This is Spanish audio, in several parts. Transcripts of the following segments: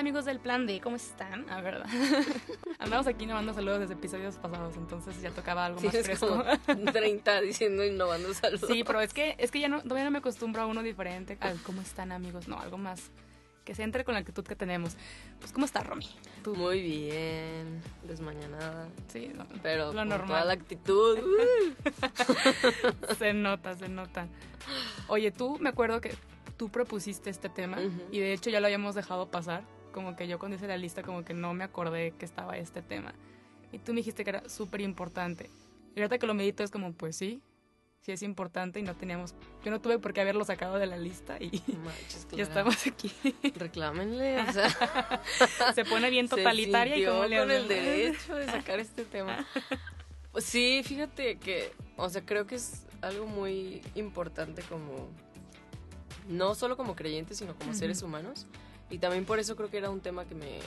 Hola amigos del Plan D, ¿cómo están? Ah, verdad. Andamos aquí innovando saludos desde episodios pasados, entonces ya tocaba algo más Tienes fresco. como 30 diciendo innovando saludos. Sí, pero es que, es que ya no, todavía no me acostumbro a uno diferente. al ¿Cómo están amigos? No, algo más que se entre con la actitud que tenemos. Pues, ¿cómo está Romy? Tú. Muy bien, desmañanada. Sí, no, Pero lo con normal. toda la actitud. uh. Se nota, se nota. Oye, tú me acuerdo que tú propusiste este tema y de hecho ya lo habíamos dejado pasar. Como que yo cuando hice la lista como que no me acordé que estaba este tema. Y tú me dijiste que era súper importante. Y ahorita que lo medito es como, pues sí, sí es importante y no teníamos... Yo no tuve por qué haberlo sacado de la lista y Manches, ya estamos aquí. Reclámenle, o sea. Se pone bien se totalitaria y como le con el derecho de sacar este tema. Pues sí, fíjate que, o sea, creo que es algo muy importante como, no solo como creyentes, sino como Ujú. seres humanos. Y también por eso creo que era un tema que me,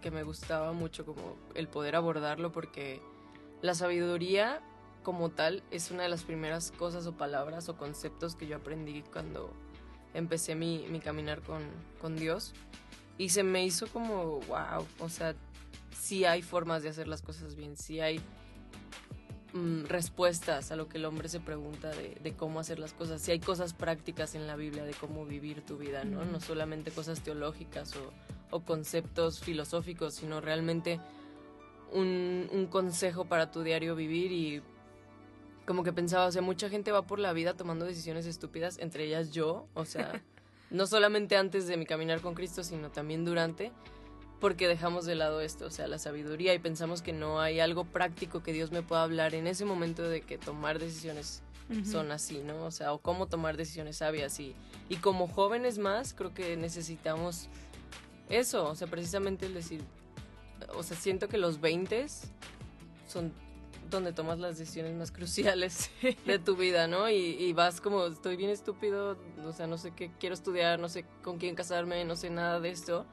que me gustaba mucho, como el poder abordarlo, porque la sabiduría como tal es una de las primeras cosas o palabras o conceptos que yo aprendí cuando empecé mi, mi caminar con, con Dios. Y se me hizo como, wow, o sea, sí hay formas de hacer las cosas bien, sí hay mm, respuestas a lo que el hombre se pregunta de, de cómo hacer las cosas, sí hay cosas prácticas en la Biblia de cómo vivir tu vida, ¿no? No solamente cosas teológicas o, o conceptos filosóficos, sino realmente un, un consejo para tu diario vivir y como que pensaba, o sea, mucha gente va por la vida tomando decisiones estúpidas, entre ellas yo, o sea, no solamente antes de mi caminar con Cristo, sino también durante, porque dejamos de lado esto, o sea, la sabiduría y pensamos que no hay algo práctico que Dios me pueda hablar en ese momento de que tomar decisiones Ujú. son así, ¿no? O sea, o cómo tomar decisiones sabias y, y como jóvenes más, creo que necesitamos eso, o sea, precisamente el decir, o sea, siento que los 20 son donde tomas las decisiones más cruciales de tu vida, ¿no? Y, y vas como, estoy bien estúpido, o sea, no sé qué quiero estudiar, no sé con quién casarme, no sé nada de esto.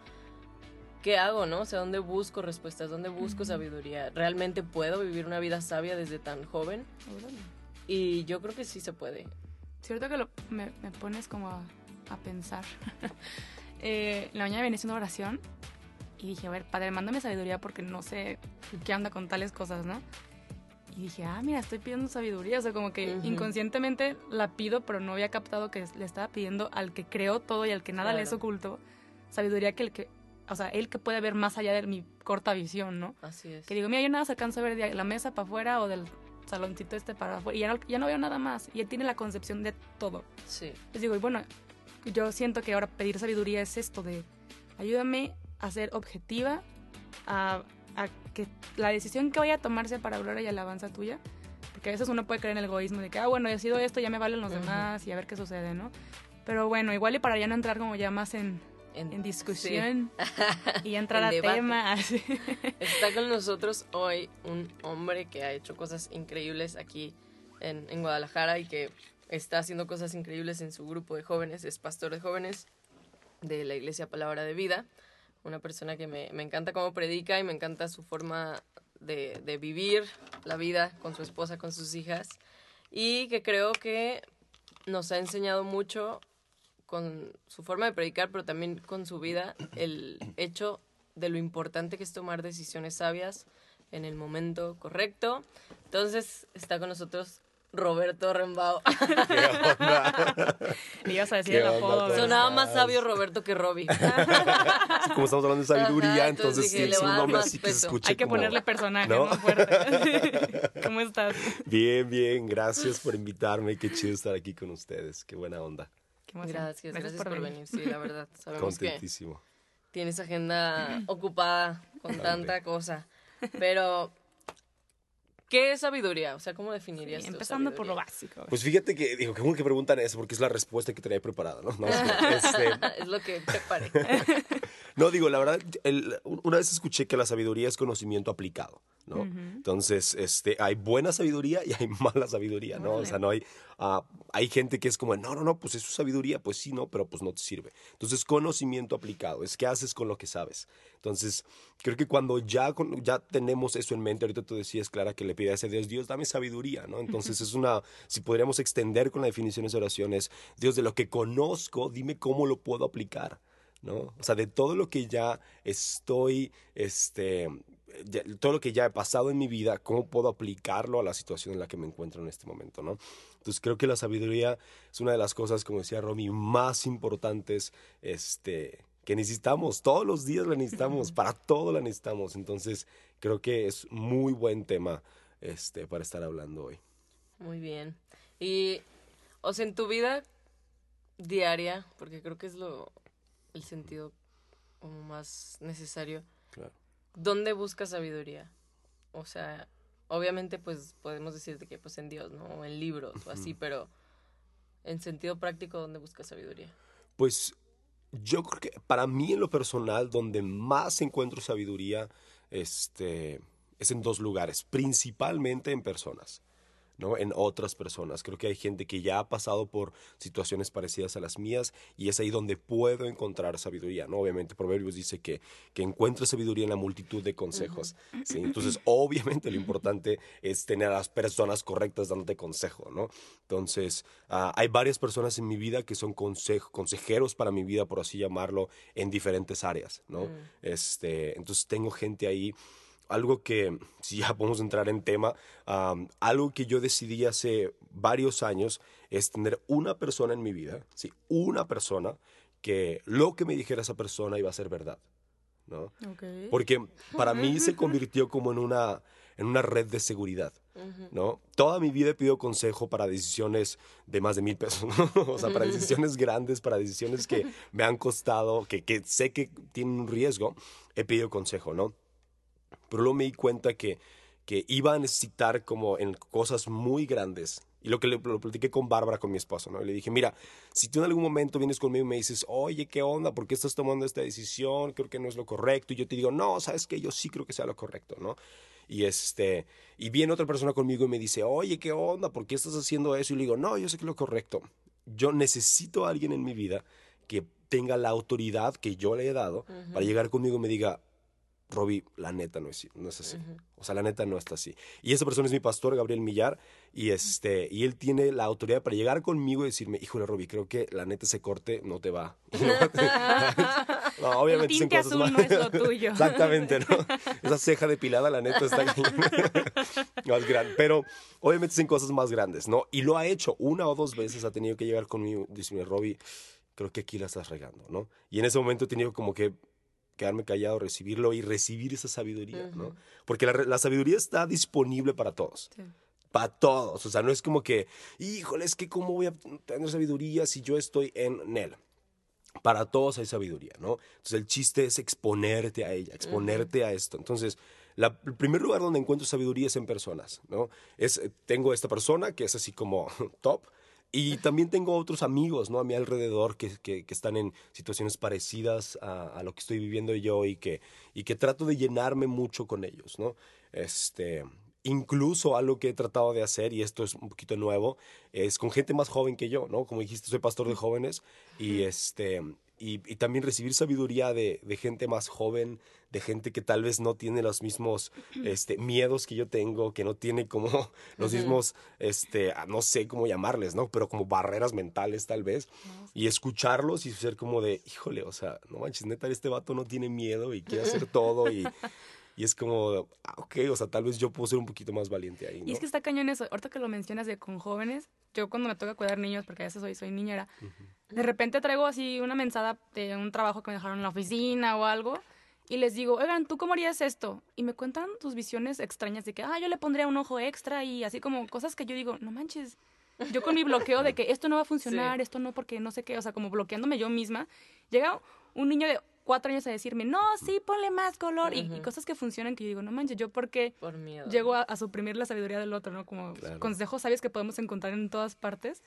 ¿Qué hago, no? O sea, ¿dónde busco respuestas? ¿Dónde busco sabiduría? ¿Realmente puedo vivir una vida sabia desde tan joven? Y yo creo que sí se puede. Cierto que lo- me, me pones como a, a pensar. Eh, la mañana venía haciendo oración y dije, a ver, padre, mándame sabiduría porque no sé qué anda con tales cosas, ¿no? Y dije, ah, mira, estoy pidiendo sabiduría. O sea, como que inconscientemente la pido, pero no había captado que le estaba pidiendo al que creó todo y al que nada le es Claro. oculto sabiduría que el que, o sea, él que puede ver más allá de mi corta visión, ¿no? Así es. Que digo, mira, yo nada se alcanza a ver de la mesa para afuera o del saloncito este para afuera y ya no, ya no veo nada más. Y él tiene la concepción de todo. Sí. Les digo, y bueno, yo siento que ahora pedir sabiduría es esto de ayúdame a ser objetiva, a, a que la decisión que vaya a tomar sea para gloria y alabanza tuya. Porque a veces uno puede creer en el egoísmo de que, ah, bueno, he sido esto, ya me valen los Ujú. demás y a ver qué sucede, ¿no? Pero bueno, igual y para ya no entrar como ya más en, en discusión y ya entrar En a debate. tema. así. Está con nosotros hoy un hombre que ha hecho cosas increíbles aquí en, en Guadalajara y que está haciendo cosas increíbles en su grupo de jóvenes. Es pastor de jóvenes de la Iglesia Palabra de Vida. Una persona que me, me encanta cómo predica y me encanta su forma de, de vivir la vida con su esposa, con sus hijas. Y que creo que nos ha enseñado mucho con su forma de predicar, pero también con su vida, el hecho de lo importante que es tomar decisiones sabias en el momento correcto. Entonces está con nosotros Roberto Rembao. ¿Qué onda? Le ibas a decir ¿Qué el apodo. ¿Cómo ¿verdad? Sonaba más sabio Roberto que Robbie. Sí, como estamos hablando de sabiduría, Ajá, entonces, entonces dije, es un nombre más así que se peso. escuche Hay que como- ponerle personaje, ¿no? ¿no? Fuerte. ¿Cómo estás? Bien, bien, gracias por invitarme, qué chido estar aquí con ustedes, qué buena onda, Gracias, gracias por venir. Sí, la verdad. Sabemos que tienes agenda ocupada con tanta cosa. Pero, ¿qué es sabiduría? O sea, ¿cómo Sí, definirías tú empezando por lo básico. Pues fíjate que, digo, bueno que preguntan eso, porque es la respuesta que tenía preparada, ¿no? No, es que, este, es lo que preparé. No, digo, la verdad, el- una vez escuché que la sabiduría es conocimiento aplicado, ¿no? Entonces, este, hay buena sabiduría y hay mala sabiduría, ¿no? O Órale. sea, no hay, ah, hay gente que es como, no, no, no, pues es su sabiduría, pues sí, no, pero pues no te sirve. Entonces, conocimiento aplicado, es qué haces con lo que sabes. Entonces, creo que cuando ya, ya tenemos eso en mente, ahorita tú decías, Clara, que le pidas a Dios, Dios, dame sabiduría, ¿no? Entonces, es una, si podríamos extender con la definición de esa oración, es, Dios, de lo que conozco, dime cómo lo puedo aplicar. ¿No? O sea, de todo lo que ya estoy, este, ya- todo lo que ya he pasado en mi vida, ¿cómo puedo aplicarlo a la situación en la que me encuentro en este momento, ¿no? Entonces creo que la sabiduría es una de las cosas, como decía Romy, más importantes, este, que necesitamos. Todos los días la necesitamos, para todo la necesitamos. Entonces creo que es muy buen tema, este, para estar hablando hoy. Muy bien. Y, o sea, en tu vida diaria, porque creo que es lo, el sentido como más necesario, Claro. ¿dónde buscas sabiduría? O sea, obviamente pues podemos decirte que pues en Dios, ¿no? O en libros o así, pero en sentido práctico, ¿dónde buscas sabiduría? Pues yo creo que para mí en lo personal, donde más encuentro sabiduría, este, es en dos lugares, principalmente en personas. ¿No? en otras personas. Creo que hay gente que ya ha pasado por situaciones parecidas a las mías y es ahí donde puedo encontrar sabiduría. ¿no? Obviamente Proverbios dice que, que encuentra sabiduría en la multitud de consejos. ¿sí? Entonces, obviamente lo importante es tener a las personas correctas dándote consejo. ¿no? Entonces, ah, hay varias personas en mi vida que son consejeros para mi vida, por así llamarlo, en diferentes áreas. ¿no? este, entonces, tengo gente ahí algo que, si ya podemos entrar en tema, um, algo que yo decidí hace varios años es tener una persona en mi vida, sí, una persona que lo que me dijera esa persona iba a ser verdad, ¿no? Ok. Porque para mí se convirtió como en una, en una red de seguridad. ¿no? Toda mi vida he pedido consejo para decisiones de más de mil pesos, ¿no? o sea, para decisiones grandes, para decisiones que me han costado, que, que sé que tienen un riesgo, he pedido consejo, ¿no? Pero luego me di cuenta que, que iba a necesitar como en cosas muy grandes. Y lo que le, lo platiqué con Bárbara, con mi esposo, ¿no? Y le dije, mira, si tú en algún momento vienes conmigo y me dices, oye, ¿qué onda? ¿Por qué estás tomando esta decisión? Creo que no es lo correcto. Y yo te digo, no, ¿sabes qué? Yo sí creo que sea lo correcto, ¿no? Y este, y viene otra persona conmigo y me dice, oye, ¿qué onda? ¿Por qué estás haciendo eso? Y le digo, no, yo sé que es lo correcto. Yo necesito a alguien en mi vida que tenga la autoridad que yo le he dado para llegar conmigo y me diga, Robbie, la neta no es, no es así. O sea, la neta no está así. Y esa persona es mi pastor, Gabriel Millar, y, este, y él tiene la autoridad para llegar conmigo y decirme, híjole, Robbie, creo que la neta ese corte no te va. no, obviamente El tinte cosas azul más- no es lo tuyo. Exactamente, ¿no? Esa ceja depilada, la neta, está más grande. Pero obviamente son cosas más grandes, ¿no? Y lo ha hecho una o dos veces, ha tenido que llegar conmigo y decirme, Robbie, creo que aquí la estás regando, ¿no? Y en ese momento he tenido como que quedarme callado, recibirlo y recibir esa sabiduría, ¿no? Porque la, la sabiduría está disponible para todos. Sí. Para todos. O sea, no es como que, híjole, es que cómo voy a tener sabiduría si yo estoy en él. Para todos hay sabiduría, ¿no? Entonces el chiste es exponerte a ella, exponerte a esto. Entonces, la- el primer lugar donde encuentro sabiduría es en personas, ¿no? Es, eh, tengo esta persona que es así como top, y también tengo otros amigos, ¿no? A mi alrededor que, que- que están en situaciones parecidas a, a lo que estoy viviendo yo y que, y que trato de llenarme mucho con ellos, ¿no? Este, incluso algo que he tratado de hacer, y esto es un poquito nuevo, es con gente más joven que yo, ¿no? Como dijiste, soy pastor de jóvenes y, este, y, y también recibir sabiduría de, de gente más joven, de gente que tal vez no tiene los mismos este, miedos que yo tengo, que no tiene como los mismos, este, ah, no sé cómo llamarles, ¿no? Pero como barreras mentales tal vez. Y escucharlos y ser como de, híjole, o sea, no manches, neta, este vato no tiene miedo y quiere hacer todo y... Y es como, ah, ok, o sea, tal vez yo puedo ser un poquito más valiente ahí, ¿no? Y es que está cañón eso. Ahorita que lo mencionas de con jóvenes, yo cuando me toca cuidar niños, porque a veces soy, soy niñera, de repente traigo así una mensada de un trabajo que me dejaron en la oficina o algo, y les digo, oigan, ¿tú cómo harías esto? Y me cuentan tus visiones extrañas de que, ah, yo le pondría un ojo extra y así como cosas que yo digo, no manches. Yo con mi bloqueo de que esto no va a funcionar, Sí. esto no porque no sé qué, o sea, como bloqueándome yo misma, llega un niño de cuatro años a decirme, no, sí, ponle más color. y, y cosas que funcionan que yo digo, no manches, yo porque Por miedo. llego a, a suprimir la sabiduría del otro, ¿no? Como Claro. consejos sabios que podemos encontrar en todas partes,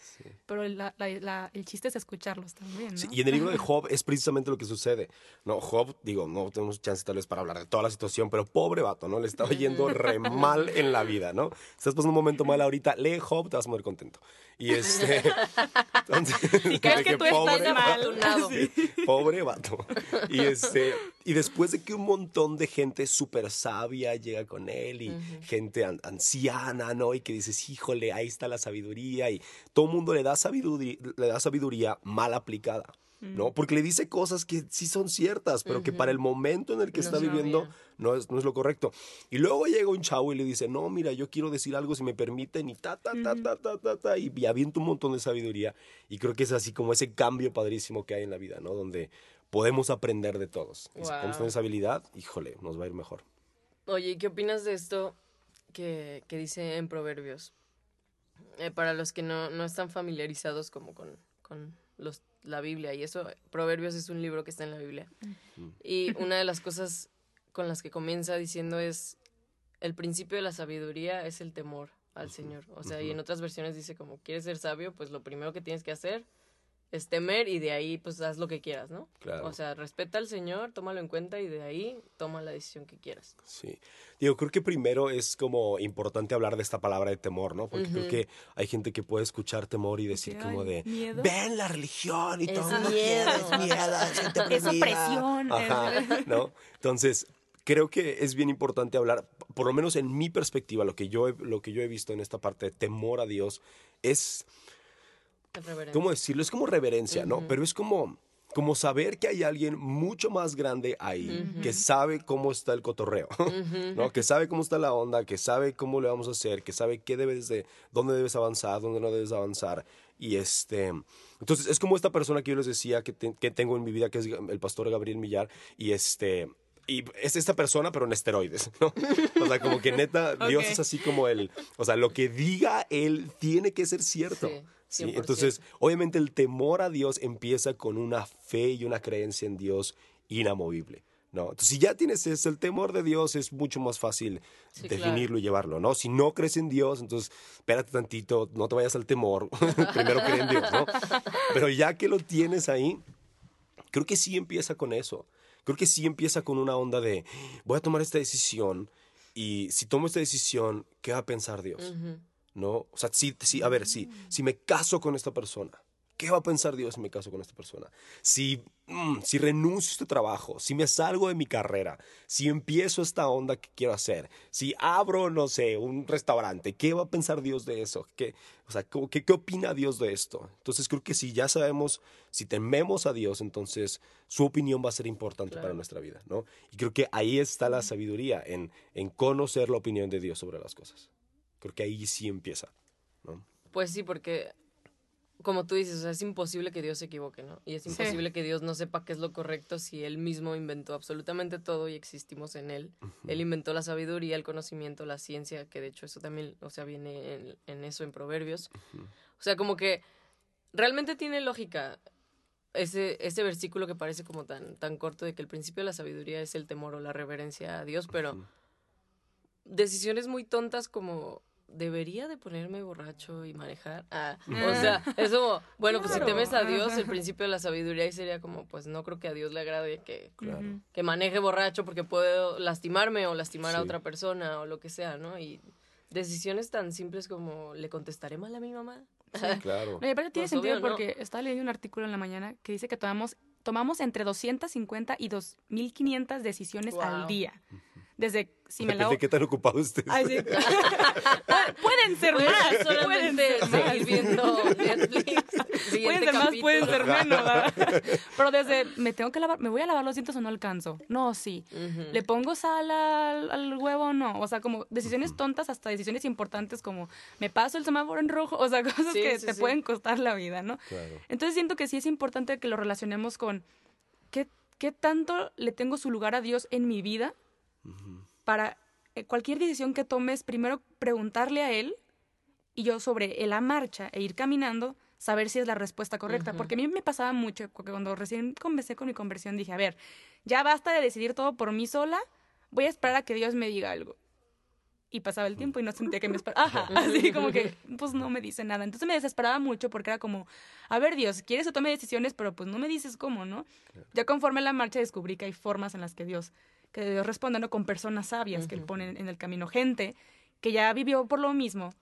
pero la- la- la- el chiste es escucharlos también, ¿no? Sí, y en el libro de Job es precisamente lo que sucede. No, Job, digo, no tenemos chance tal vez para hablar de toda la situación, pero pobre vato, ¿no? Le estaba yendo re mal en la vida, ¿no? Estás pasando un momento mal ahorita, lee Job, te vas a morir contento. Y este. Entonces, Si crees que tú estás pobre mal. Afortunado. Sí, pobre vato. Y este, y después de que un montón de gente súper sabia llega con él y gente an- anciana, ¿no? Y que dices, híjole, ahí está la sabiduría y todo el mundo le da sabiduría, le da sabiduría mal aplicada. ¿No? Porque le dice cosas que sí son ciertas, pero que para el momento en el que No está viviendo no es, no es lo correcto. Y luego llega un chavo y le dice, no, mira, yo quiero decir algo si me permiten, y ta, ta, ta, ta, ta, ta, ta, y, y avienta un montón de sabiduría. Y creo que es así como ese cambio padrísimo que hay en la vida, ¿no? Donde podemos aprender de todos. Y si Wow. podemos tener esa habilidad, híjole, nos va a ir mejor. Oye, ¿y qué opinas de esto que, que dice en Proverbios? Eh, para los que no, no están familiarizados como con, con los, la Biblia y eso, Proverbios es un libro que está en la Biblia. Y una de las cosas con las que comienza diciendo es, el principio de la sabiduría es el temor al Señor. O sea, y en otras versiones dice como, ¿quieres ser sabio? Pues lo primero que tienes que hacer es temer y de ahí pues haz lo que quieras, ¿no? Claro. O sea, respeta al Señor, tómalo en cuenta y de ahí toma la decisión que quieras. Sí. Digo, creo que primero es como importante hablar de esta palabra de temor, ¿no? Porque creo que hay gente que puede escuchar temor y decir como de, ¿miedo? ven la religión y Es todo el mundo miedo. quiere, es miedo, es gente Es oprimida". opresión, Ajá, ¿no? Entonces, creo que es bien importante hablar, por lo menos en mi perspectiva, lo que yo he, lo que yo he visto en esta parte de temor a Dios es. ¿Cómo decirlo? Es como reverencia, ¿no? Pero es como, como saber que hay alguien mucho más grande ahí que sabe cómo está el cotorreo, ¿no? Que sabe cómo está la onda, que sabe cómo le vamos a hacer, que sabe qué debes de, dónde debes avanzar, dónde no debes avanzar. Y este, entonces es como esta persona que yo les decía que, te- que tengo en mi vida, que es el pastor Gabriel Millar, y este, y es esta persona, pero en esteroides, ¿no? O sea, como que neta, Dios Ok. es así como él. O sea, lo que diga él tiene que ser cierto. Sí, ¿sí? 100%. Entonces, obviamente el temor a Dios empieza con una fe y una creencia en Dios inamovible. ¿no? Entonces, si ya tienes ese, el temor de Dios, es mucho más fácil Sí, definirlo y llevarlo, ¿no? Si no crees en Dios, entonces espérate tantito, no te vayas al temor, primero cree en Dios, ¿no? Pero ya que lo tienes ahí, creo que sí empieza con eso. Creo que sí empieza con una onda de, voy a tomar esta decisión y si tomo esta decisión, ¿qué va a pensar Dios? ¿No? O sea, sí, sí, a ver, sí, si me caso con esta persona, ¿qué va a pensar Dios si me caso con esta persona? Si, mm, si renuncio a este trabajo, si me salgo de mi carrera, si empiezo esta onda que quiero hacer, si abro, no sé, un restaurante, ¿qué va a pensar Dios de eso? ¿Qué, o sea, ¿cómo- ¿qué, qué opina Dios de esto? Entonces creo que si ya sabemos, si tememos a Dios, entonces su opinión va a ser importante para nuestra vida, ¿no? Y creo que ahí está la sabiduría, en, en conocer la opinión de Dios sobre las cosas. Creo que ahí sí empieza, ¿no? Pues sí, porque como tú dices, o sea, es imposible que Dios se equivoque, ¿no? Y es Sí. imposible que Dios no sepa qué es lo correcto si Él mismo inventó absolutamente todo y existimos en Él. Él inventó la sabiduría, el conocimiento, la ciencia, que de hecho eso también, o sea, viene en, en eso, en Proverbios. O sea, como que realmente tiene lógica ese, ese versículo que parece como tan, tan corto de que el principio de la sabiduría es el temor o la reverencia a Dios, pero decisiones muy tontas como debería de ponerme borracho y manejar. Ah, o sea, es como, bueno, pues si temes a Dios, el principio de la sabiduría ahí sería como, pues no creo que a Dios le agrade que, Claro. que maneje borracho porque puedo lastimarme o lastimar a Sí. otra persona o lo que sea, ¿no? Y decisiones tan simples como, ¿le contestaré mal a mi mamá? Claro. No, y aparte tiene Pues, sentido obvio, ¿no? porque estaba leyendo un artículo en la mañana que dice que tomamos, tomamos entre 250 y 2500 decisiones al día. Desde si me la... de qué tan ocupado estés. Ay, sí. Pu- pueden ser Pueden más. solamente pueden ser más. seguir viendo Netflix. Pueden ser más, pueden ser menos. ¿verdad? Pero desde, me tengo que lavar, me voy a lavar los dientes o no alcanzo. No, sí. ¿Le pongo sal al, al huevo o no? O sea, como decisiones tontas hasta decisiones importantes como, ¿me paso el semáforo en rojo? O sea, cosas Sí, que sí, te sí. pueden costar la vida, ¿no? Claro. Entonces siento que sí es importante que lo relacionemos con qué, qué tanto le tengo su lugar a Dios en mi vida para eh, cualquier decisión que tomes, primero preguntarle a Él y yo sobre la marcha e ir caminando, saber si es la respuesta correcta. Porque a mí me pasaba mucho, porque cuando recién comencé con mi conversión dije, a ver, ya basta de decidir todo por mí sola, voy a esperar a que Dios me diga algo. Y pasaba el tiempo y no sentía que me esperaba. Ajá, así como que, pues no me dice nada. Entonces me desesperaba mucho porque era como, a ver, Dios, quieres que tome decisiones, pero pues no me dices cómo, ¿no? Ya conforme la marcha descubrí que hay formas en las que Dios, que Dios responde, ¿no? Con personas sabias que le ponen en el camino. Gente que ya vivió por lo mismo,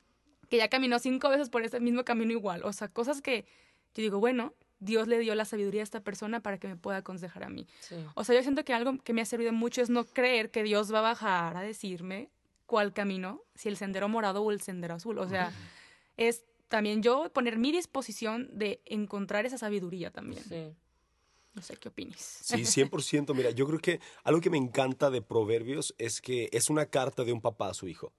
que ya caminó cinco veces por ese mismo camino igual. O sea, cosas que yo digo, bueno, Dios le dio la sabiduría a esta persona para que me pueda aconsejar a mí. O sea, yo siento que algo que me ha servido mucho es no creer que Dios va a bajar a decirme cuál camino, si el sendero morado o el sendero azul. O sea, es también yo poner mi disposición de encontrar esa sabiduría también. Sí. No sé qué opinas. Sí, 100%. Mira, yo creo que algo que me encanta de Proverbios es que es una carta de un papá a su hijo.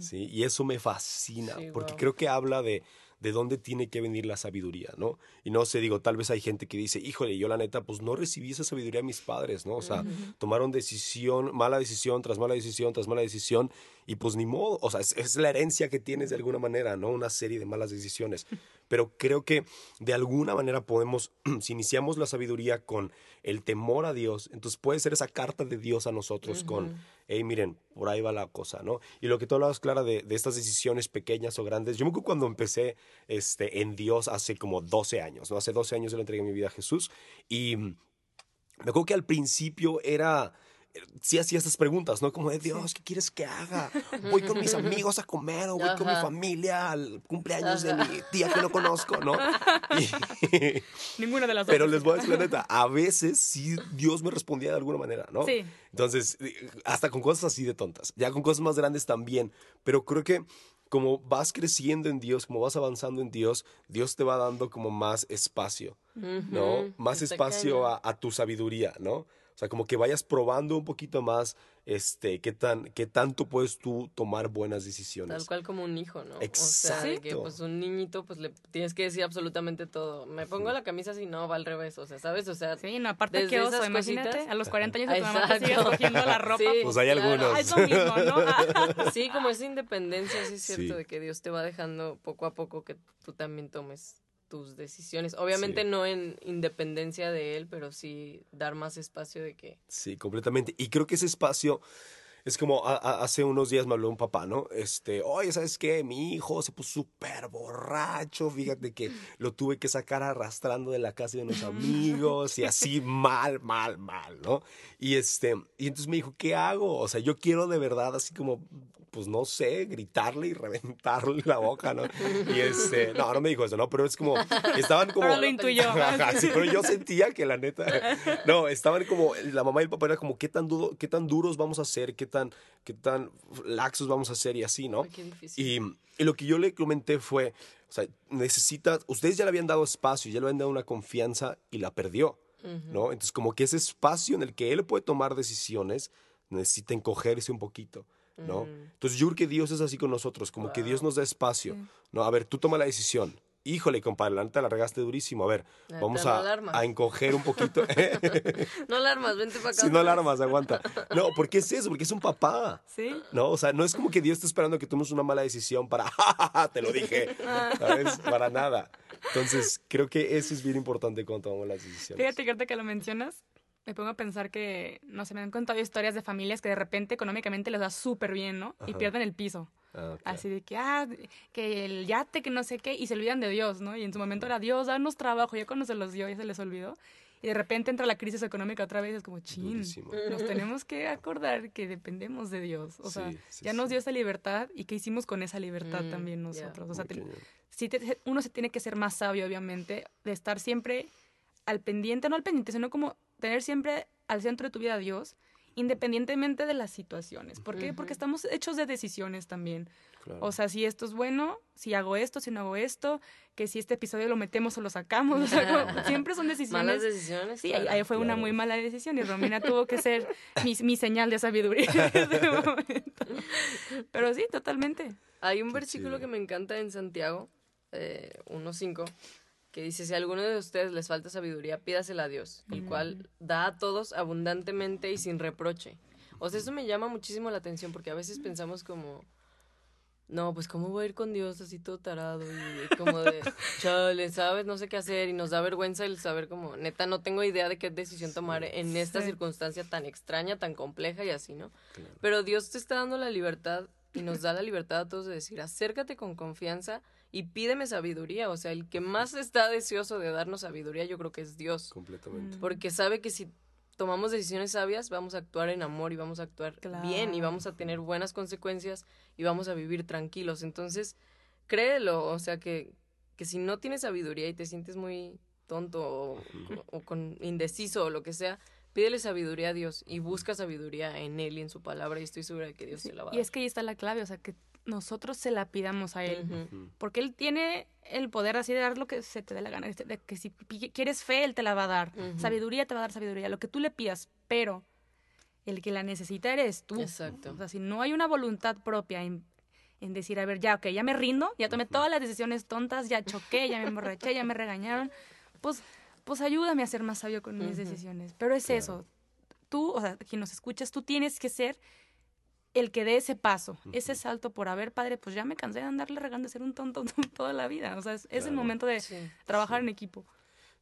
¿sí? Y eso me fascina, porque creo que habla de, de dónde tiene que venir la sabiduría, ¿no? Y no sé, digo, tal vez hay gente que dice, híjole, yo la neta, pues no recibí esa sabiduría de mis padres, ¿no? O sea, tomaron decisión, mala decisión tras mala decisión tras mala decisión, y pues ni modo, o sea, es, la herencia que tienes de alguna manera, ¿no? Una serie de malas decisiones. Pero creo que de alguna manera podemos, si iniciamos la sabiduría con el temor a Dios, entonces puede ser esa carta de Dios a nosotros con, hey, miren, por ahí va la cosa, ¿no? Y lo que tú hablabas, Clara, de, de, estas decisiones pequeñas o grandes, yo me acuerdo cuando empecé este, en Dios hace como 12 años, ¿no? Hace 12 años yo le entregué mi vida a Jesús y me acuerdo que al principio era sí hacía estas preguntas, ¿no? Como de Dios, ¿qué quieres que haga? Voy con mis amigos a comer o voy con mi familia al cumpleaños de mi tía que no conozco, ¿no? Ninguna de las dos. Pero les voy a decir la neta, a veces sí Dios me respondía de alguna manera, ¿no? Sí. Entonces, hasta con cosas así de tontas, ya con cosas más grandes también, pero creo que como vas creciendo en Dios, como vas avanzando en Dios, Dios te va dando como más espacio, ¿no? Más espacio a, a, tu sabiduría, ¿no? O sea, como que vayas probando un poquito más este, qué, tan, qué tanto puedes tú tomar buenas decisiones. Tal cual como un hijo, ¿no? Exacto. O sea, que pues un niñito pues le tienes que decir absolutamente todo. Me pongo la camisa si no va al revés, o sea, ¿sabes? O sea, sí, no, aparte que oso, imagínate, a los 40 años de tu mamá te cogiendo la ropa. pues hay algunos. es lo mismo, ¿no? sí, como esa independencia, sí es cierto, de que Dios te va dejando poco a poco que tú también tomes tus decisiones. Obviamente no en independencia de él, pero sí dar más espacio de que... Sí, completamente. Y creo que ese espacio es como hace unos días me habló un papá, ¿no? Este, oye, ¿sabes qué? Mi hijo se puso súper borracho, fíjate que lo tuve que sacar arrastrando de la casa de unos amigos y así mal, mal, mal, ¿no? Y este, y entonces me dijo, ¿qué hago? O sea, yo quiero de verdad así como pues no sé, gritarle y reventarle la boca, ¿no? Y este, no, no me dijo eso, ¿no? Pero es como, estaban como... Pero lo intuyó. sí, pero yo sentía que la neta, no, estaban como, la mamá y el papá era como, ¿qué tan, duro, qué tan duros vamos a ser? ¿Qué tan, qué tan laxos vamos a ser? Y así, ¿no? qué difícil. Y, y lo que yo le comenté fue, o sea, necesita, ustedes ya le habían dado espacio, ya le habían dado una confianza y la perdió, ¿no? Entonces, como que ese espacio en el que él puede tomar decisiones, necesita encogerse un poquito. ¿No? Mm. Entonces yo creo que Dios es así con nosotros, como que Dios nos da espacio, ¿no? A ver, tú toma la decisión. Híjole, compadre, la neta la regaste durísimo. A ver, vamos a, a, encoger un poquito. no alarmas, vente para acá. Sí, no alarmas, aguanta. No, porque es eso, porque es un papá. Sí. No, o sea, no es como que Dios está esperando que tomes una mala decisión para, te lo dije, ¿sabes? Para nada. Entonces, creo que eso es bien importante cuando tomamos las decisiones. Fíjate que ahorita que lo mencionas, me pongo a pensar que, no sé, me han contado historias de familias que de repente económicamente les va súper bien, ¿no? Y pierden el piso. Ah, Así de que, ah, que el yate, que no sé qué, y se olvidan de Dios, ¿no? Y en su momento era Dios, danos trabajo, ya cuando se los dio, ya se les olvidó. Y de repente entra la crisis económica otra vez, es como, chin, nos tenemos que acordar que dependemos de Dios. O sea, ya nos dio esa libertad y qué hicimos con esa libertad mm, también nosotros. O sea, sí uno se tiene que ser más sabio, obviamente, de estar siempre al pendiente, no al pendiente, sino como tener siempre al centro de tu vida a Dios, independientemente de las situaciones. ¿Por qué? Porque estamos hechos de decisiones también. O sea, si esto es bueno, si hago esto, si no hago esto, que si este episodio lo metemos o lo sacamos. O sea, siempre son decisiones. Malas decisiones. Sí, ahí fue una muy mala decisión y Romina tuvo que ser mi, mi señal de sabiduría en ese momento. Pero sí, totalmente. Hay un versículo que me encanta en Santiago, eh, 1.5 que dice, si a alguno de ustedes les falta sabiduría, pídasela a Dios, el cual da a todos abundantemente y sin reproche. O sea, eso me llama muchísimo la atención porque a veces pensamos como, no, pues cómo voy a ir con Dios así todo tarado y como de, chale, sabes, no sé qué hacer y nos da vergüenza el saber como, neta, no tengo idea de qué decisión tomar en esta Sí. circunstancia tan extraña, tan compleja y así, ¿no? Pero Dios te está dando la libertad y nos da la libertad a todos de decir, acércate con confianza y pídeme sabiduría. O sea, el que más está deseoso de darnos sabiduría yo creo que es Dios. Completamente. Porque sabe que si tomamos decisiones sabias vamos a actuar en amor y vamos a actuar bien y vamos a tener buenas consecuencias y vamos a vivir tranquilos. Entonces, créelo. O sea, que, que si no tienes sabiduría y te sientes muy tonto o, o con indeciso o lo que sea, pídele sabiduría a Dios y busca sabiduría en Él y en su palabra y estoy segura de que Dios Sí, te la va a Y dar. es que ahí está la clave, o sea, que nosotros se la pidamos a Él. Porque Él tiene el poder así de dar lo que se te dé la gana. este, De que si quieres fe, Él te la va a dar. Sabiduría te va a dar sabiduría. Lo que tú le pidas. Pero el que la necesita eres tú. Exacto. O sea, si no hay una voluntad propia en, en decir, a ver, ya, ok, ya me rindo, ya tomé todas las decisiones tontas, ya choqué, ya me emborraché, ya me regañaron, pues, pues ayúdame a ser más sabio con mis decisiones. Pero es eso. Tú, o sea, quien nos escuchas, tú tienes que ser el que dé ese paso, ese salto por haber, padre, pues ya me cansé de andarle regando, de ser un tonto toda la vida. O sea, es, es el momento de Sí. trabajar en equipo.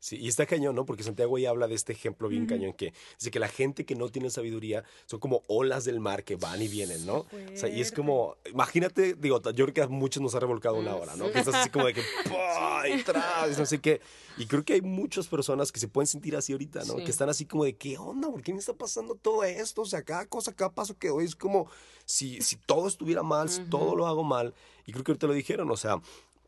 Sí, y está cañón, ¿no? Porque Santiago ahí habla de este ejemplo bien cañón que dice que la gente que no tiene sabiduría son como olas del mar que van y vienen, ¿no? O sea, y es como, imagínate, digo, yo creo que a muchos nos ha revolcado una hora, ¿no? Que estás así como de que, y tras, no sé qué. Y creo que hay muchas personas que se pueden sentir así ahorita, ¿no? Sí. Que están así como de, ¿qué onda? ¿Por qué me está pasando todo esto? O sea, cada cosa, cada paso que doy es como si, si todo estuviera mal, si todo lo hago mal. Y creo que ahorita lo dijeron, o sea,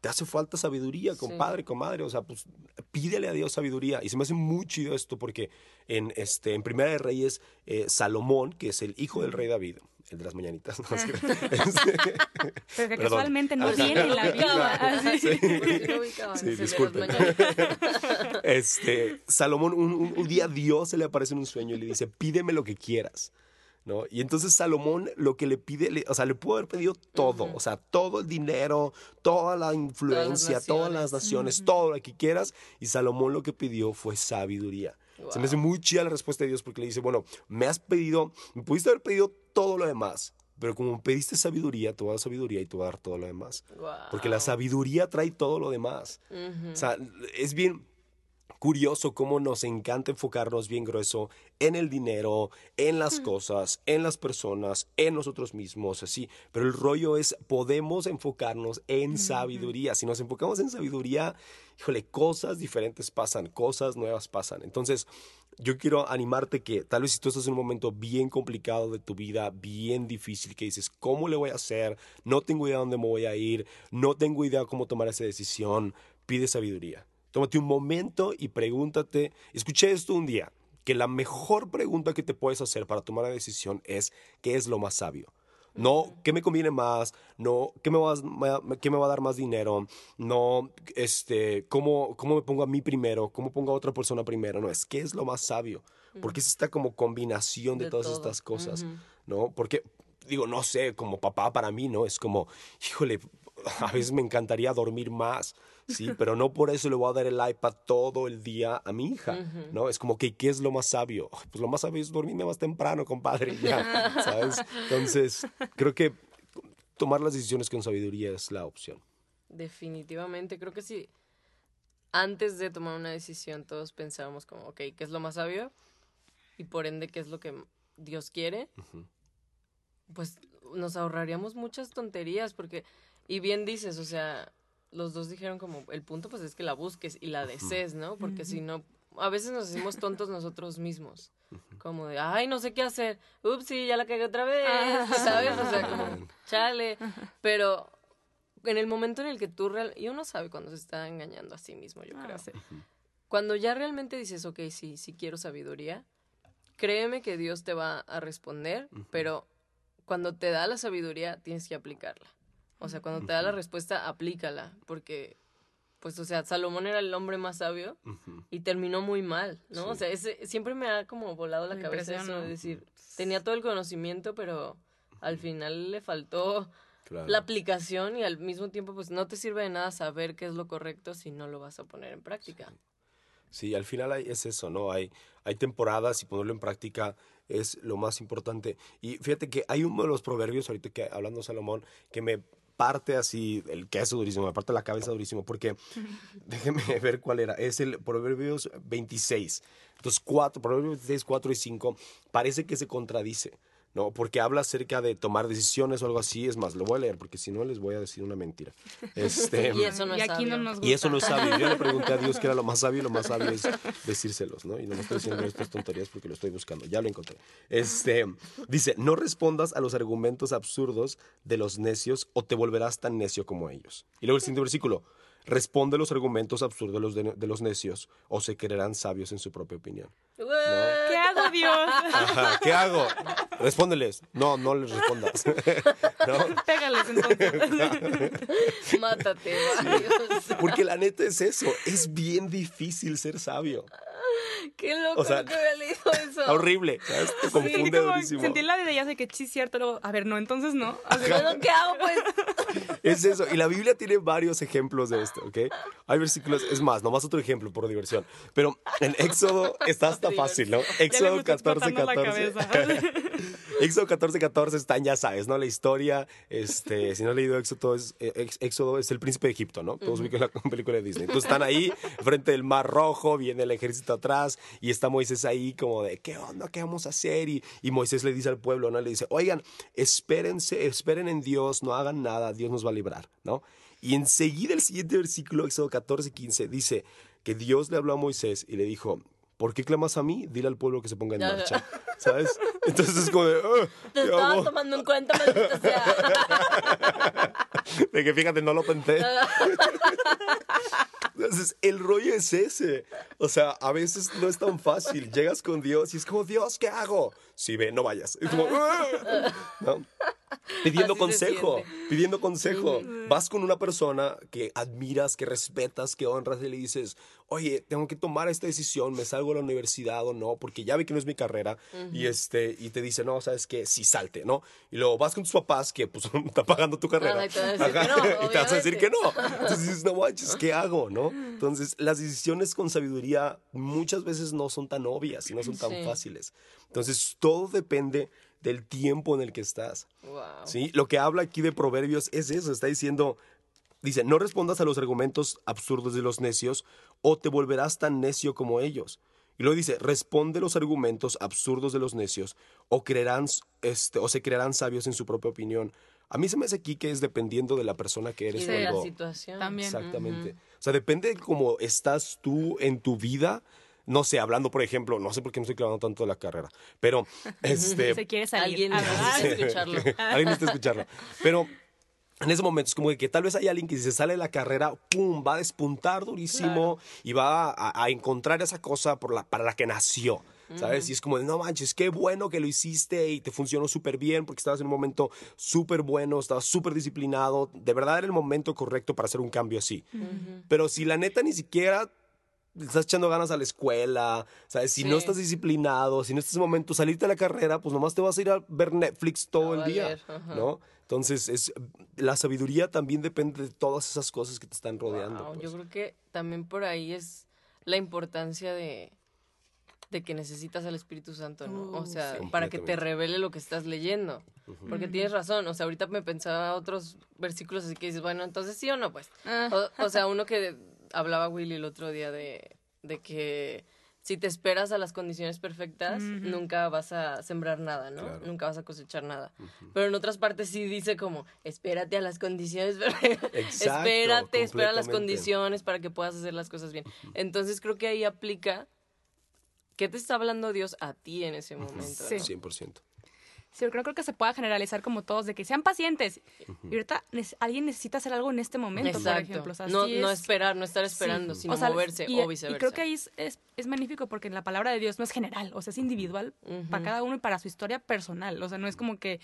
te hace falta sabiduría, compadre, comadre. O sea, pues pídele a Dios sabiduría. Y se me hace muy chido esto porque en, este, en Primera de Reyes, eh, Salomón, que es el hijo del rey David, el de las mañanitas, ¿no? Es que- este, Pero que casualmente no Ajá. viene en la vida. Sí. Sí, mañanas. este, Salomón, un, un- un día Dios se le aparece en un sueño y le dice, pídeme lo que quieras. ¿No? Y entonces Salomón lo que le pide, le- o sea, le pudo haber pedido todo, o sea, todo el dinero, toda la influencia, todas las naciones. naciones, todo lo que quieras. Y Salomón lo que pidió fue sabiduría. Se me hace muy chida la respuesta de Dios porque le dice, bueno, me has pedido, me pudiste haber pedido todo lo demás, pero como pediste sabiduría, te voy a dar sabiduría y te voy a dar todo lo demás. Porque la sabiduría trae todo lo demás. O sea, es bien curioso cómo nos encanta enfocarnos bien grueso en el dinero, en las cosas, en las personas, en nosotros mismos, así. Pero el rollo es, podemos enfocarnos en sabiduría. Si nos enfocamos en sabiduría, híjole, cosas diferentes pasan, cosas nuevas pasan. Entonces, yo quiero animarte que tal vez si tú estás en un momento bien complicado de tu vida, bien difícil, que dices, ¿cómo le voy a hacer? No tengo idea dónde me voy a ir, no tengo idea cómo tomar esa decisión, pide sabiduría. Tómate un momento y pregúntate, escuché esto un día, que la mejor pregunta que te puedes hacer para tomar una decisión es, ¿qué es lo más sabio? No, ¿qué me conviene más? No, ¿qué me va, a- qué me va a dar más dinero? No, este, ¿cómo, ¿cómo me pongo a mí primero? ¿Cómo pongo a otra persona primero? No, es ¿qué es lo más sabio? Porque es esta como combinación de, De todas todo. estas cosas. ¿no? Porque, digo, no sé, como papá para mí, ¿no? Es como, híjole, a veces me encantaría dormir más, ¿sí? Pero no por eso le voy a dar el iPad todo el día a mi hija, ¿no? Es como que, ¿qué es lo más sabio? Pues lo más sabio es dormirme más temprano, compadre, ya, ¿sabes? Entonces, creo que tomar las decisiones con sabiduría es la opción. Definitivamente, creo que sí. Antes de tomar una decisión, todos pensábamos como, ok, ¿qué es lo más sabio? Y por ende, ¿qué es lo que Dios quiere? Pues nos ahorraríamos muchas tonterías, porque, y bien dices, o sea, los dos dijeron como, el punto pues es que la busques y la desees, ¿no? Porque si no, a veces nos hacemos tontos nosotros mismos. Como de, ay, no sé qué hacer. Ups, sí, ya la cagué otra vez. Ah. ¿Sabes? O sea, como, chale. Pero en el momento en el que tú real... Y uno sabe cuando se está engañando a sí mismo, yo Ah, creo. sí. Cuando ya realmente dices, ok, sí, sí quiero sabiduría, créeme que Dios te va a responder, pero cuando te da la sabiduría tienes que aplicarla. O sea, cuando te da la respuesta, aplícala, porque, pues, o sea, Salomón era el hombre más sabio y terminó muy mal, ¿no? Sí. O sea, ese, siempre me ha como volado la Me cabeza eso de decir, tenía todo el conocimiento, pero al final le faltó Claro. la aplicación y al mismo tiempo, pues, no te sirve de nada saber qué es lo correcto si no lo vas a poner en práctica. Sí, al final hay- es eso, ¿no? Hay, hay temporadas y ponerlo en práctica es lo más importante. Y fíjate que hay uno de los proverbios, ahorita que hablando Salomón, que me parte así el queso durísimo, me parte la cabeza durísimo, porque déjeme ver cuál era. Es el Proverbios 26. Entonces, 4, Proverbios 26, 4 y 5, parece que se contradice. ¿No? Porque habla acerca de tomar decisiones o algo así. Es más, lo voy a leer porque si no les voy a decir una mentira. Este, Y eso no y es aquí no sabio. nos gusta. y eso no es sabio. Yo le pregunté a Dios qué era lo más sabio y lo más sabio es decírselos, ¿no? Y no me estoy diciendo estas tonterías porque lo estoy buscando. Ya lo encontré. Este, dice, no respondas a los argumentos absurdos de los necios o te volverás tan necio como ellos. Y luego el siguiente versículo, responde a los argumentos absurdos de los, de, de los necios o se creerán sabios en su propia opinión. ¿Qué hago, Dios? Ajá, ¿qué hago? Respóndeles. No, no les respondas. ¿No? Pégales entonces. Mátate, varios. Porque la neta es eso, es bien difícil ser sabio. Qué loco O sea, que había leído eso. Está horrible, ¿sabes? Te Sí, confunde como durísimo. sentí la de ya sé que sí es cierto, luego, a ver, no, entonces no. Así, Bueno, ¿qué hago, pues? Es eso. Y la Biblia tiene varios ejemplos de esto, ¿ok? Hay versículos, es más, nomás otro ejemplo por diversión. Pero en Éxodo está hasta fácil, ¿no? Éxodo estoy 14, explotando la 14. cabeza. Éxodo 14, 14 están, ya sabes, ¿no? La historia, este, si no has leído Éxodo, es, eh, Éxodo es el príncipe de Egipto, ¿no? Todos ubican la película de Disney. Entonces están ahí, frente del Mar Rojo, viene el ejército atrás y está Moisés ahí como de, ¿qué onda? ¿Qué vamos a hacer? Y, y Moisés le dice al pueblo, ¿no? Le dice, oigan, espérense, esperen en Dios, no hagan nada, Dios nos va a librar, ¿no? Y enseguida el siguiente versículo, Éxodo 14, 15, dice que Dios le habló a Moisés y le dijo, ¿por qué clamas a mí? Dile al pueblo que se ponga en marcha, ¿sabes? Entonces es como de, "Ah, Te ¿qué estaba hago?". tomando en cuenta, maldita sea. De que fíjate, no lo pensé. Entonces, el rollo es ese. O sea, a veces no es tan fácil. Llegas con Dios y es como, Dios, ¿qué hago? Si ve, no vayas. Es como, "Ah". ¿No? Pidiendo Así consejo, pidiendo consejo. Vas con una persona que admiras, que respetas, que honras y le dices, oye, tengo que tomar esta decisión, me salgo de la universidad o no, porque ya vi que no es mi carrera. Y este y te dice, no, sabes que sí salte, ¿no? Y luego vas con tus papás que pues están pagando tu carrera. Y te Ajá, no, y vas a decir que no. Entonces dices, no manches, ¿qué hago, no? Entonces, las decisiones con sabiduría muchas veces no son tan obvias y no son tan Sí. fáciles. Entonces, todo depende del tiempo en el que estás. Wow. ¿sí? Lo que habla aquí de Proverbios es eso, está diciendo, dice, no respondas a los argumentos absurdos de los necios o te volverás tan necio como ellos. Y luego dice, responde los argumentos absurdos de los necios o, creerán, este, o se creerán sabios en su propia opinión. A mí se me hace aquí que es dependiendo de la persona que eres. Y de la situación. También. Exactamente. O sea, depende de cómo estás tú en tu vida. No sé, hablando, por ejemplo, no sé por qué me estoy clavando tanto de la carrera, pero este, Se quiere salir. Alguien Ah, necesita escucharlo. Alguien necesita escucharlo. Pero en ese momento es como que tal vez hay alguien que si se sale de la carrera, ¡pum! va a despuntar durísimo y va a, a encontrar esa cosa por la, para la que nació. ¿Sabes? Y es como de, no manches, qué bueno que lo hiciste y te funcionó súper bien porque estabas en un momento súper bueno, estabas súper disciplinado. De verdad era el momento correcto para hacer un cambio así. Pero si la neta ni siquiera le estás echando ganas a la escuela, ¿sabes? Si no estás disciplinado, si no estás en ese momento salirte de la carrera, pues nomás te vas a ir a ver Netflix todo el día. ¿no? Entonces, es, la sabiduría también depende de todas esas cosas que te están rodeando. Wow, pues. Yo creo que también por ahí es la importancia de, de que necesitas al Espíritu Santo, ¿no? o Uh, sea, sí. para que te revele lo que estás leyendo. Porque tienes razón, o sea, ahorita me pensaba otros versículos así que dices, bueno, entonces sí o no, pues. Ah. O, o sea, uno que hablaba Willy el otro día de, de que si te esperas a las condiciones perfectas, nunca vas a sembrar nada, ¿no? Claro. Nunca vas a cosechar nada. Pero en otras partes sí dice como, espérate a las condiciones perfectas. Exacto, Espérate, espera las condiciones para que puedas hacer las cosas bien. Entonces creo que ahí aplica qué te está hablando Dios a ti en ese momento. Sí. ¿no? 100%. Sí, yo creo, creo que se pueda generalizar como todos, de que sean pacientes. Y ahorita ne- alguien necesita hacer algo en este momento, por ejemplo. O sea, no, sí no es- esperar, no estar sí. esperando, sino O sea, moverse y, o y viceversa. creo que ahí es, es, es magnífico porque la palabra de Dios no es general, o sea, es individual para cada uno y para su historia personal. O sea, no es como que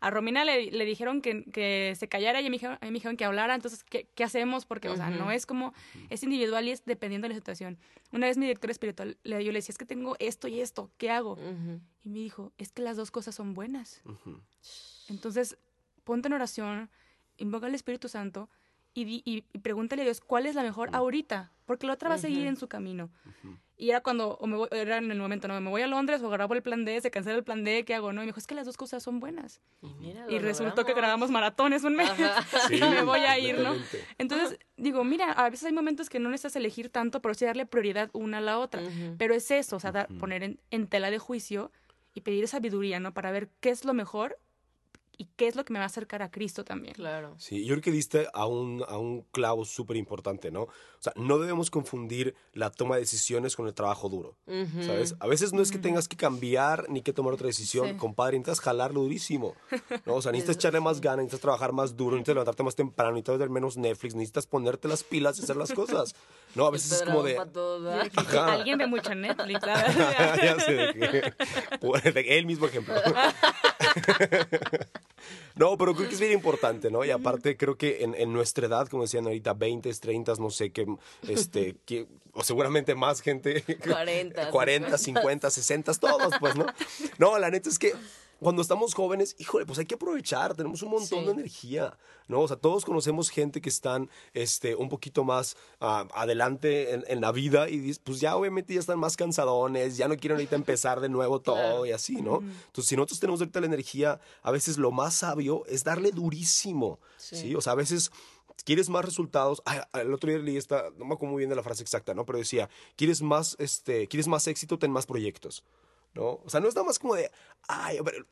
a Romina le, le dijeron que, que se callara y a mí, me dijeron- a mí me dijeron que hablara, entonces, ¿qué, qué hacemos? Porque, o sea, no es como, es individual y es dependiendo de la situación. Una vez mi director espiritual, le, yo le decía, es que tengo esto y esto, ¿qué hago? Y me dijo, es que las dos cosas son buenas. Entonces, ponte en oración, invoca al Espíritu Santo y, di- y, y pregúntale a Dios cuál es la mejor ahorita. porque la otra va a seguir en su camino. Y era cuando, o me voy- era en el momento, no, me voy a Londres o grabo el plan D, se cancela el plan D, ¿qué hago? No, y me dijo, es que las dos cosas son buenas. Y, mira, Y lo resultó que logramos. grabamos maratones un mes. Sí, y me voy a ir, ¿no? Entonces, digo, mira, a veces hay momentos que no necesitas elegir tanto, pero sí darle prioridad una a la otra. Pero es eso, o sea, dar- poner en, en tela de juicio y pedir sabiduría, ¿no? Para ver qué es lo mejor y qué es lo que me va a acercar a Cristo también. Claro. Sí, yo creo que diste a un, a un clavo súper importante, ¿no? O sea, no debemos confundir la toma de decisiones con el trabajo duro. ¿sabes? A veces no es que tengas que cambiar ni que tomar otra decisión, Sí. compadre, necesitas jalarlo durísimo, ¿no? O sea, necesitas echarle más ganas, necesitas trabajar más duro, necesitas levantarte más temprano, necesitas ver menos Netflix, necesitas ponerte las pilas y hacer las cosas, ¿no? A veces es como de... Ajá. Alguien ve mucho Netflix, la verdad. ya sé de. Por- de- el mismo ejemplo. no, pero creo que es bien importante, ¿no? Y aparte creo que en, en nuestra edad, como decían ahorita, 20, 30, no sé qué, este, que, o seguramente más gente. 40, 40, 50, 60, todos, pues, ¿no? No, la neta es que cuando estamos jóvenes, híjole, pues hay que aprovechar, tenemos un montón Sí. de energía, ¿no? O sea, todos conocemos gente que están este, un poquito más ah, adelante en, en la vida y pues ya obviamente ya están más cansadones, ya no quieren ahorita empezar de nuevo todo Claro. y así, ¿no? Entonces, si nosotros tenemos ahorita la energía, a veces lo más sabio es darle durísimo, ¿sí? Sí. O sea, a veces quieres más resultados. Ay, el otro día leí esta, no me acuerdo muy bien de la frase exacta, ¿no? Pero decía, quieres más, este, quieres más éxito, ten más proyectos. ¿No? O sea, no es nada más como de, ay, a ver,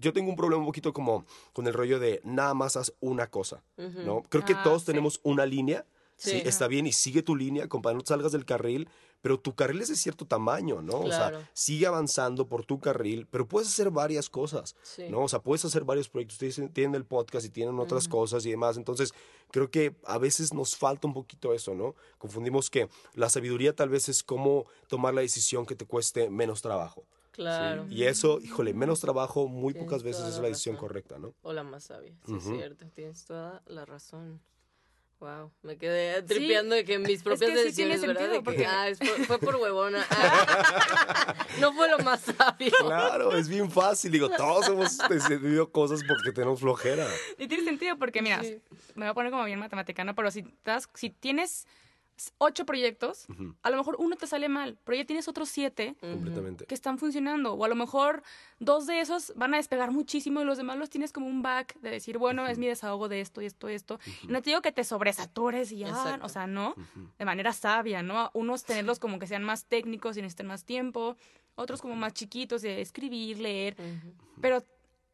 yo tengo un problema un poquito como con el rollo de nada más haz una cosa, ¿no? Creo que Ah, todos sí. tenemos una línea, sí. Sí. está bien y sigue tu línea, compadre, no te salgas del carril, pero tu carril es de cierto tamaño, ¿no? O Claro. sea, sigue avanzando por tu carril, pero puedes hacer varias cosas, Sí. ¿no? O sea, puedes hacer varios proyectos, ustedes tienen- tienen el podcast y tienen otras cosas y demás, entonces creo que a veces nos falta un poquito eso, ¿no? Confundimos que la sabiduría tal vez es cómo tomar la decisión que te cueste menos trabajo. ¿Sí? Claro. Y eso, híjole, menos trabajo muy Tienes pocas veces es la la decisión razón. correcta, ¿no? O la más sabia, sí es cierto, tienes toda la razón. Wow, me quedé tripeando de que mis propias que sí tiene decisiones, ¿verdad? sentido, porque- ah, es por- fue por huevona. Ah, no fue lo más sabio. Claro, es bien fácil. Digo, todos hemos decidido cosas porque tenemos flojera. Y tiene sentido porque, mira, Sí. me voy a poner como bien matemática, ¿no? Pero si, das- si tienes ocho proyectos, a lo mejor uno te sale mal, pero ya tienes otros siete que están funcionando. O a lo mejor dos de esos van a despegar muchísimo y los demás los tienes como un back de decir, bueno, es mi desahogo de esto y esto y esto. Y no te digo que te sobresatures y ya, Exacto. o sea, no, de manera sabia, ¿no? Unos tenerlos como que sean más técnicos y necesiten más tiempo, otros como más chiquitos de escribir, leer, pero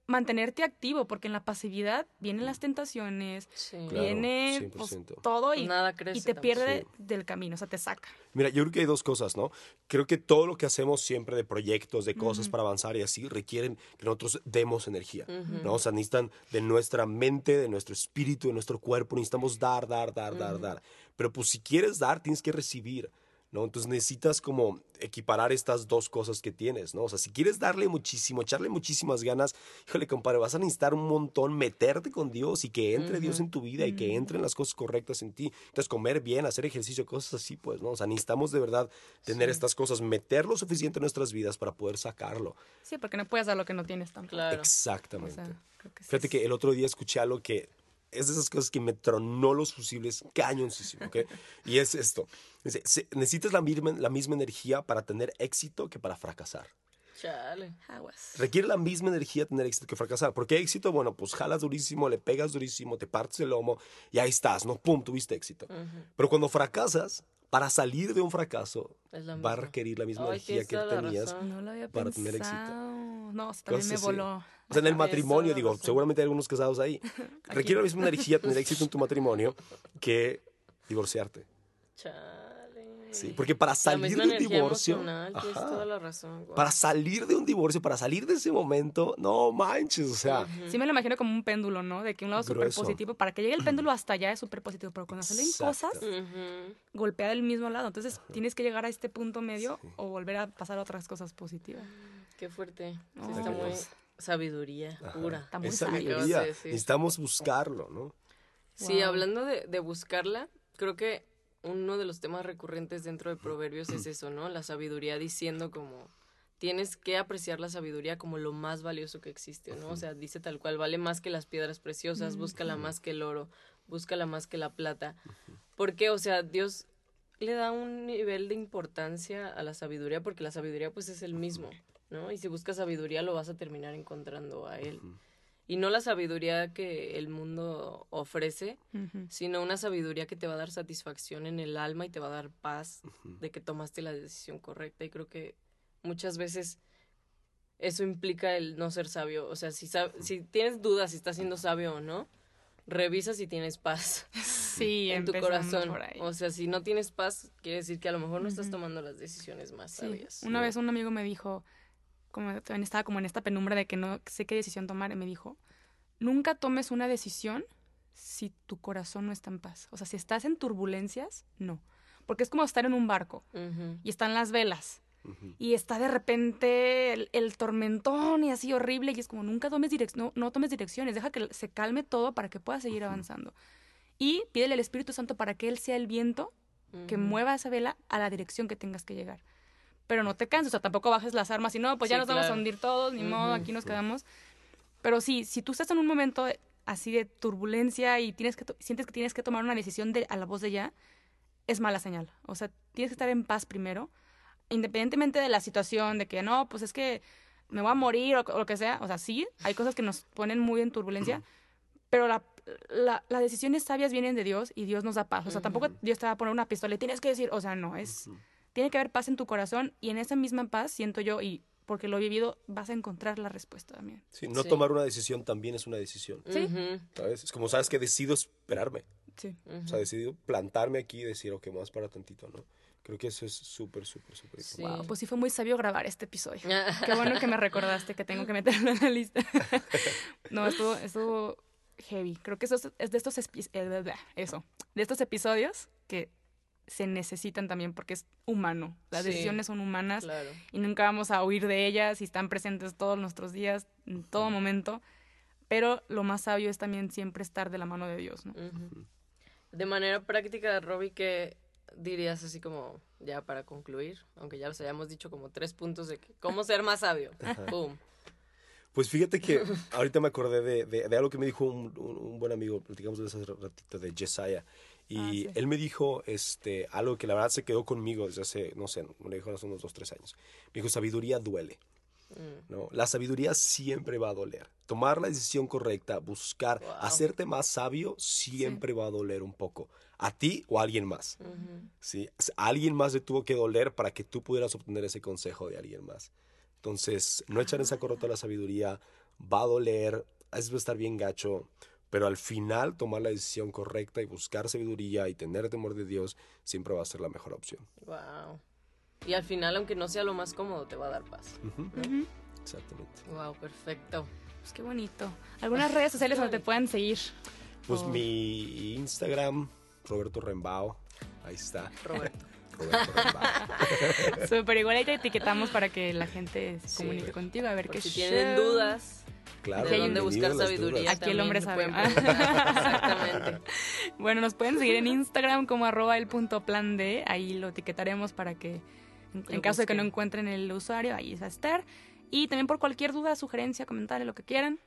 mantenerte activo, porque en la pasividad vienen las tentaciones, Sí. Claro, viene pues, 100%. todo y, Nada crece y te tampoco. pierde Sí. del camino, o sea, te saca. Mira, yo creo que hay dos cosas, ¿no? Creo que todo lo que hacemos siempre de proyectos, de cosas para avanzar y así, requieren que nosotros demos energía, ¿no? O sea, necesitan de nuestra mente, de nuestro espíritu, de nuestro cuerpo, necesitamos dar, dar, dar, dar, dar. Pero pues si quieres dar, tienes que recibir. ¿No? Entonces necesitas como equiparar estas dos cosas que tienes, ¿no? O sea, si quieres darle muchísimo, echarle muchísimas ganas, híjole, compadre, vas a necesitar un montón meterte con Dios y que entre Dios en tu vida y que entren las cosas correctas en ti. Entonces, comer bien, hacer ejercicio, cosas así, pues, ¿no? O sea, necesitamos de verdad tener estas cosas, meter lo suficiente en nuestras vidas para poder sacarlo. Sí, porque no puedes dar lo que no tienes tampoco. Claro. O Exactamente. sea, creo que sí Fíjate es- que el otro día escuché algo que es de esas cosas que me tronó los fusibles cañoncísimo, ¿ok? Y es esto. Dice, "Se- necesitas la misma, la misma energía para tener éxito que para fracasar. Chale. Aguas. Requiere la misma energía tener éxito que fracasar. Porque éxito, bueno, pues jalas durísimo, le pegas durísimo, te partes el lomo y ahí estás, ¿no? ¡Pum! Tuviste éxito. Pero cuando fracasas, para salir de un fracaso, va a requerir la misma Ay, energía que tenías. razón. No lo había para tener éxito. No, también Cosas me voló. O sea, en el matrimonio, digo, seguramente hay algunos casados ahí. Requiere la misma energía tener éxito en tu matrimonio que divorciarte. Chale. Sí, porque para salir de un divorcio, ajá, toda la razón. para salir de un divorcio, para salir de ese momento, no manches, o sea, Sí me lo imagino como un péndulo, ¿no? De que un lado es súper positivo. Para que llegue el péndulo hasta allá es súper positivo. Pero cuando salen cosas, golpea del mismo lado. Entonces tienes que llegar a este punto medio o volver a pasar a otras cosas positivas. Qué fuerte. Sí, No. está muy. Sabiduría ajá, pura. Está muy es sabiduría. De. Necesitamos buscarlo, ¿no? Sí, Wow. hablando de, de buscarla, creo que uno de los temas recurrentes dentro de Proverbios es eso, ¿no? La sabiduría diciendo como tienes que apreciar la sabiduría como lo más valioso que existe, ¿no? O sea, dice tal cual, vale más que las piedras preciosas, búscala más que el oro, búscala más que la plata. Porque, o sea, Dios le da un nivel de importancia a la sabiduría porque la sabiduría pues es el mismo, ¿no? Y si buscas sabiduría lo vas a terminar encontrando a él. Y no la sabiduría que el mundo ofrece, sino una sabiduría que te va a dar satisfacción en el alma y te va a dar paz de que tomaste la decisión correcta. Y creo que muchas veces eso implica el no ser sabio. O sea, si, sab- si tienes dudas si estás siendo sabio o no, revisa si tienes paz Sí, en tu corazón. por ahí. O sea, si no tienes paz, quiere decir que a lo mejor no estás tomando las decisiones más Sí. sabias. Una vez un amigo me dijo, como también estaba como en esta penumbra de que no sé qué decisión tomar, y me dijo, nunca tomes una decisión si tu corazón no está en paz. O sea, si estás en turbulencias, no. Porque es como estar en un barco y están las velas y está de repente el, el tormentón y así horrible y es como nunca tomes direc no, no tomes direcciones, deja que se calme todo para que puedas seguir avanzando. Y pídele al Espíritu Santo para que Él sea el viento que mueva esa vela a la dirección que tengas que llegar. Pero no te canses, o sea, tampoco bajes las armas y no, pues ya Sí, nos vamos a hundir todos, ni modo, aquí nos quedamos. Pero sí, si tú estás en un momento así de turbulencia y tienes que sientes que tienes que tomar una decisión de, a la voz de ya, es mala señal. O sea, tienes que estar en paz primero, independientemente de la situación, de que no, pues es que me voy a morir o, o lo que sea. O sea, sí, hay cosas que nos ponen muy en turbulencia, pero la, la- las decisiones sabias vienen de Dios y Dios nos da paz. O sea, tampoco Dios te va a poner una pistola y tienes que decir, o sea, no, es, tiene que haber paz en tu corazón y en esa misma paz, siento yo, y porque lo he vivido, vas a encontrar la respuesta también. Sí, no Sí. tomar una decisión también es una decisión. Sí. ¿Sabes? Es como sabes que decido esperarme. Sí. O sea, decido plantarme aquí y decir, ok, más para tantito, ¿no? Creo que eso es súper, súper, súper Sí. importante. Wow, pues sí fue muy sabio grabar este episodio. Qué bueno que me recordaste que tengo que meterlo en la lista. no, estuvo, estuvo heavy. Creo que eso es, es de estos eh, eso, de estos episodios que se necesitan también porque es humano. Las Sí. decisiones son humanas Claro. y nunca vamos a huir de ellas y están presentes todos nuestros días, en todo momento. Pero lo más sabio es también siempre estar de la mano de Dios. De manera práctica, Robbie, ¿qué dirías así como ya para concluir? Aunque ya los hayamos dicho como tres puntos de que, cómo ser más sabio. Pues fíjate que ahorita me acordé de, de- de algo que me dijo un, un- un buen amigo, platicamos de hace ratito, de Jesiah. Y Ah, sí. él me dijo este, algo que la verdad se quedó conmigo desde hace, no sé, me lo dijo hace unos dos, tres años. Me dijo, sabiduría duele. Mm. ¿no? La sabiduría siempre va a doler. Tomar la decisión correcta, buscar, Wow. hacerte más sabio, siempre va a doler un poco. A ti o a alguien más. A alguien más le tuvo que doler para que tú pudieras obtener ese consejo de alguien más. Entonces, no echar en saco roto la sabiduría, va a doler, a veces va a estar bien gacho, pero al final tomar la decisión correcta y buscar sabiduría y tener temor de Dios siempre va a ser la mejor opción. Wow. Y al final, aunque no sea lo más cómodo, te va a dar paz. Exactamente. Wow, perfecto. Pues qué bonito. ¿Algunas redes sociales donde te puedan seguir? Pues Oh. mi Instagram, Roberto Rembao, ahí está. Roberto. Súper igual ahí te etiquetamos para que la gente se Sí. comunique contigo a ver Por qué si tienen dudas Claro, de dónde buscar sabiduría. Aquí el hombre sabe. Exactamente. Bueno, nos pueden seguir en Instagram como arroba el punto plan D. Ahí lo etiquetaremos para que, en, caso de que no encuentren el usuario, ahí va a estar. Y también por cualquier duda, sugerencia, comentario, lo que quieran.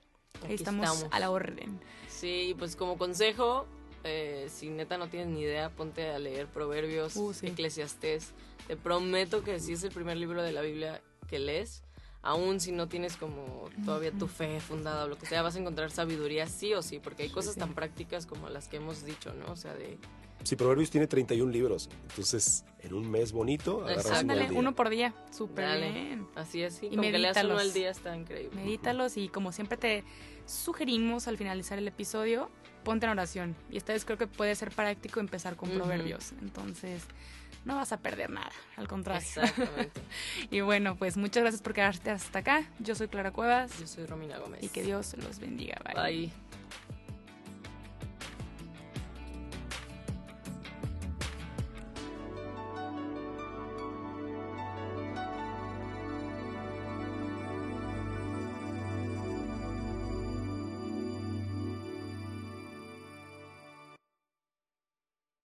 Ahí estamos, estamos. a la orden. Sí, pues como consejo, eh, si neta no tienes ni idea, ponte a leer Proverbios, Uh, sí. Eclesiastés. Te prometo que si es el primer libro de la Biblia que lees, aún si no tienes como todavía tu fe fundada o lo que sea, vas a encontrar sabiduría sí o sí, porque hay cosas tan prácticas como las que hemos dicho, ¿no? O sea, de... Sí, Proverbios tiene 31 libros. Entonces, en un mes bonito, agarras uno Ándale, al día. uno por día. Súper bien. Así es, sí. Y Con que leas uno medítalos. al día está increíble. Medítalos y como siempre te sugerimos al finalizar el episodio, ponte en oración. Y esta vez creo que puede ser práctico empezar con proverbios. Entonces, no vas a perder nada, al contrario. Exactamente. Y bueno, pues muchas gracias por quedarte hasta acá. Yo soy Clara Cuevas Yo soy Romina Gómez. y que Dios los bendiga. Bye. Bye.